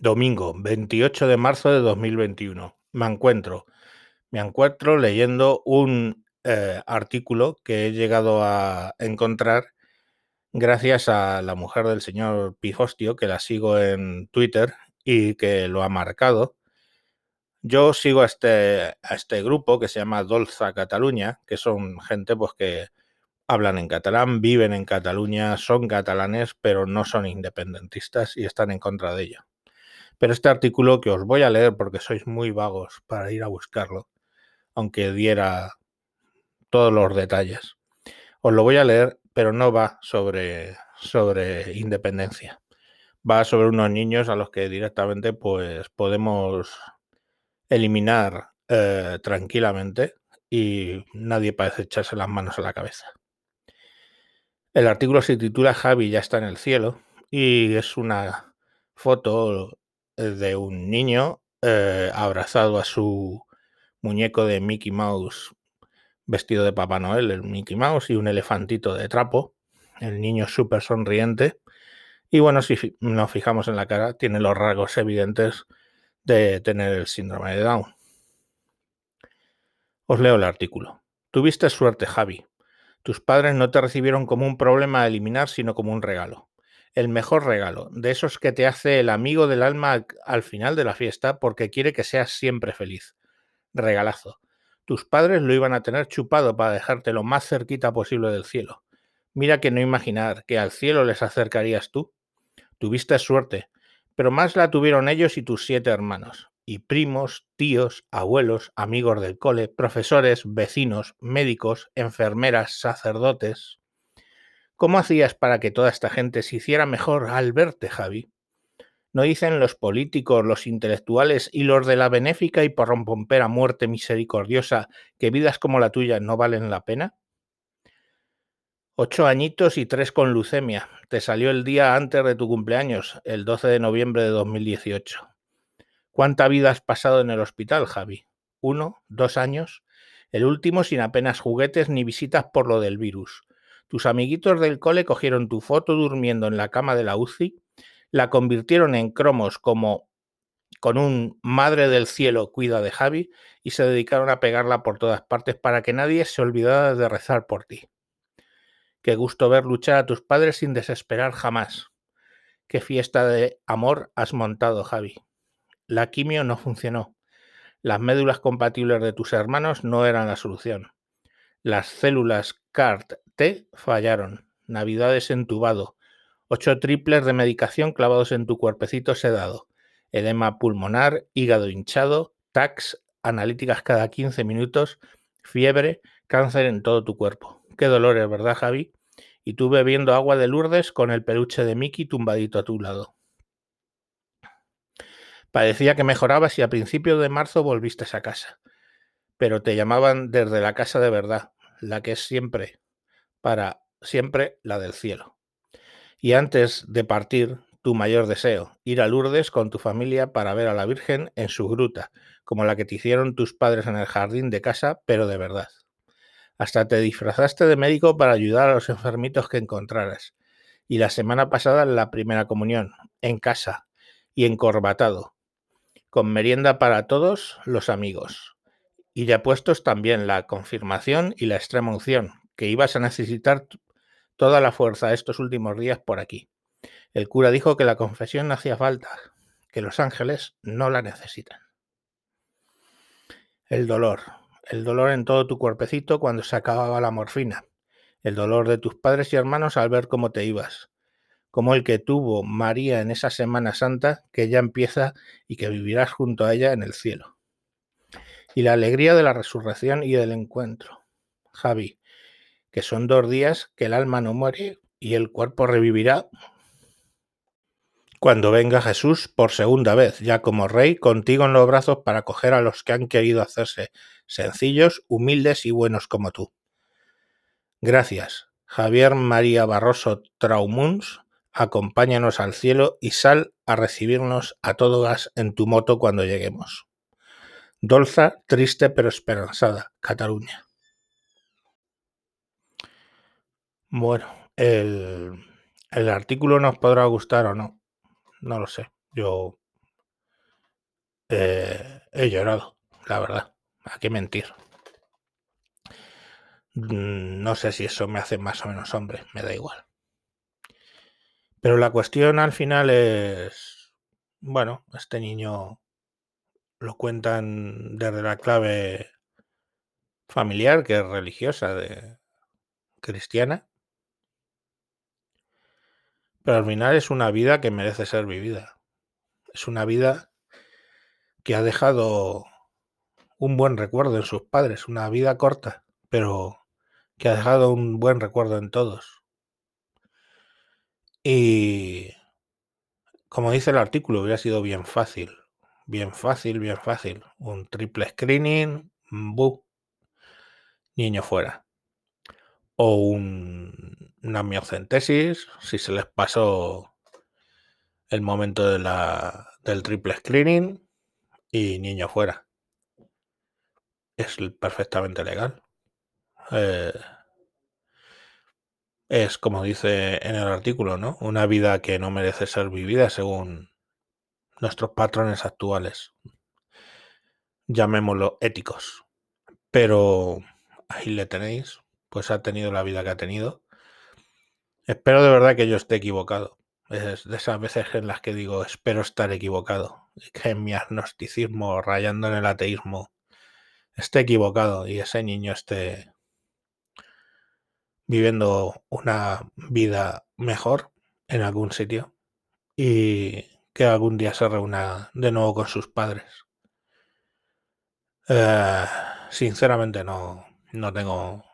Domingo, 28 de marzo de 2021. Me encuentro, me encuentro leyendo un eh, artículo que he llegado a encontrar gracias a la mujer del señor Pifostio, que la sigo en Twitter y que lo ha marcado. Yo sigo a este, a este grupo que se llama Dolza Cataluña, que son gente pues que hablan en catalán, viven en Cataluña, son catalanes, pero no son independentistas y están en contra de ello. Pero este artículo que os voy a leer porque sois muy vagos para ir a buscarlo, aunque diera todos los detalles. Os lo voy a leer, pero no va sobre, sobre independencia. Va sobre unos niños a los que directamente pues podemos eliminar eh, tranquilamente y nadie parece echarse las manos a la cabeza. El artículo se titula Javi ya está en el cielo y es una foto de un niño eh, abrazado a su muñeco de Mickey Mouse vestido de Papá Noel, el Mickey Mouse y un elefantito de trapo. El niño súper sonriente. Y bueno, si nos fijamos en la cara, tiene los rasgos evidentes de tener el síndrome de Down. Os leo el artículo. Tuviste suerte, Javi. Tus padres no te recibieron como un problema a eliminar, sino como un regalo el mejor regalo, de esos que te hace el amigo del alma al final de la fiesta porque quiere que seas siempre feliz. Regalazo. Tus padres lo iban a tener chupado para dejarte lo más cerquita posible del cielo. Mira que no imaginar que al cielo les acercarías tú. Tuviste suerte, pero más la tuvieron ellos y tus siete hermanos, y primos, tíos, abuelos, amigos del cole, profesores, vecinos, médicos, enfermeras, sacerdotes. ¿Cómo hacías para que toda esta gente se hiciera mejor al verte, Javi? ¿No dicen los políticos, los intelectuales y los de la benéfica y porrompompera muerte misericordiosa que vidas como la tuya no valen la pena? Ocho añitos y tres con leucemia. Te salió el día antes de tu cumpleaños, el 12 de noviembre de 2018. ¿Cuánta vida has pasado en el hospital, Javi? ¿Uno? ¿Dos años? El último sin apenas juguetes ni visitas por lo del virus. Tus amiguitos del cole cogieron tu foto durmiendo en la cama de la UCI, la convirtieron en cromos como con un Madre del Cielo cuida de Javi y se dedicaron a pegarla por todas partes para que nadie se olvidara de rezar por ti. Qué gusto ver luchar a tus padres sin desesperar jamás. Qué fiesta de amor has montado, Javi. La quimio no funcionó. Las médulas compatibles de tus hermanos no eran la solución. Las células CART-T fallaron. Navidades entubado. Ocho triples de medicación clavados en tu cuerpecito sedado. Edema pulmonar, hígado hinchado, tax, analíticas cada 15 minutos, fiebre, cáncer en todo tu cuerpo. Qué dolores, ¿verdad, Javi? Y tú bebiendo agua de Lourdes con el peluche de Mickey tumbadito a tu lado. Parecía que mejorabas y a principios de marzo volviste a casa. Pero te llamaban desde la casa de verdad, la que es siempre, para siempre la del cielo. Y antes de partir, tu mayor deseo, ir a Lourdes con tu familia para ver a la Virgen en su gruta, como la que te hicieron tus padres en el jardín de casa, pero de verdad. Hasta te disfrazaste de médico para ayudar a los enfermitos que encontraras. Y la semana pasada la primera comunión, en casa y encorbatado, con merienda para todos los amigos. Y ya puestos también la confirmación y la extrema unción, que ibas a necesitar toda la fuerza estos últimos días por aquí. El cura dijo que la confesión no hacía falta, que los ángeles no la necesitan. El dolor, el dolor en todo tu cuerpecito cuando se acababa la morfina, el dolor de tus padres y hermanos al ver cómo te ibas, como el que tuvo María en esa Semana Santa que ya empieza y que vivirás junto a ella en el cielo y la alegría de la resurrección y del encuentro. Javi, que son dos días que el alma no muere y el cuerpo revivirá cuando venga Jesús por segunda vez, ya como rey, contigo en los brazos para coger a los que han querido hacerse sencillos, humildes y buenos como tú. Gracias, Javier María Barroso Traumuns, acompáñanos al cielo y sal a recibirnos a todo gas en tu moto cuando lleguemos. Dolza, triste pero esperanzada, Cataluña. Bueno, el, artículo nos podrá gustar o no. No lo sé. Yo eh, he llorado, la verdad. ¿A qué mentir? Mm, no sé si eso me hace más o menos hombre, me da igual. Pero la cuestión al final es, bueno, este niño lo cuentan desde la clave familiar, que es religiosa, de cristiana. Pero al final es una vida que merece ser vivida. Es una vida que ha dejado un buen recuerdo en sus padres, una vida corta, pero que ha dejado un buen recuerdo en todos. Y como dice el artículo, hubiera sido bien fácil, bien fácil, bien fácil. Un triple screening, bu, niño fuera. O un, una miocentesis, si se les pasó el momento de la, del triple screening y niño fuera. Es perfectamente legal. Eh, es, como dice en el artículo, ¿no? Una vida que no merece ser vivida según nuestros patrones actuales. Llamémoslo éticos. Pero ahí le tenéis. Pues ha tenido la vida que ha tenido. Espero de verdad que yo esté equivocado. Es de esas veces en las que digo, espero estar equivocado. Que en mi agnosticismo, rayando en el ateísmo, esté equivocado y ese niño esté viviendo una vida mejor en algún sitio y que algún día se reúna de nuevo con sus padres. Eh, sinceramente no, no tengo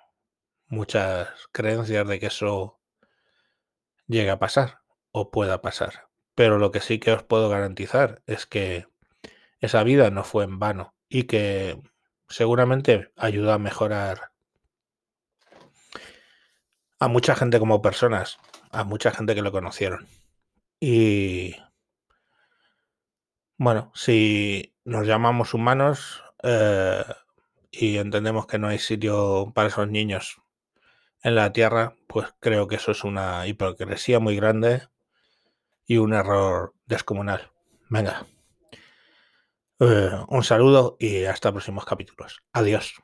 muchas creencias de que eso llegue a pasar o pueda pasar. Pero lo que sí que os puedo garantizar es que esa vida no fue en vano y que seguramente ayuda a mejorar a mucha gente como personas, a mucha gente que lo conocieron. Y bueno, si nos llamamos humanos eh, y entendemos que no hay sitio para esos niños en la Tierra, pues creo que eso es una hipocresía muy grande y un error descomunal. Venga. Eh, un saludo y hasta próximos capítulos. Adiós.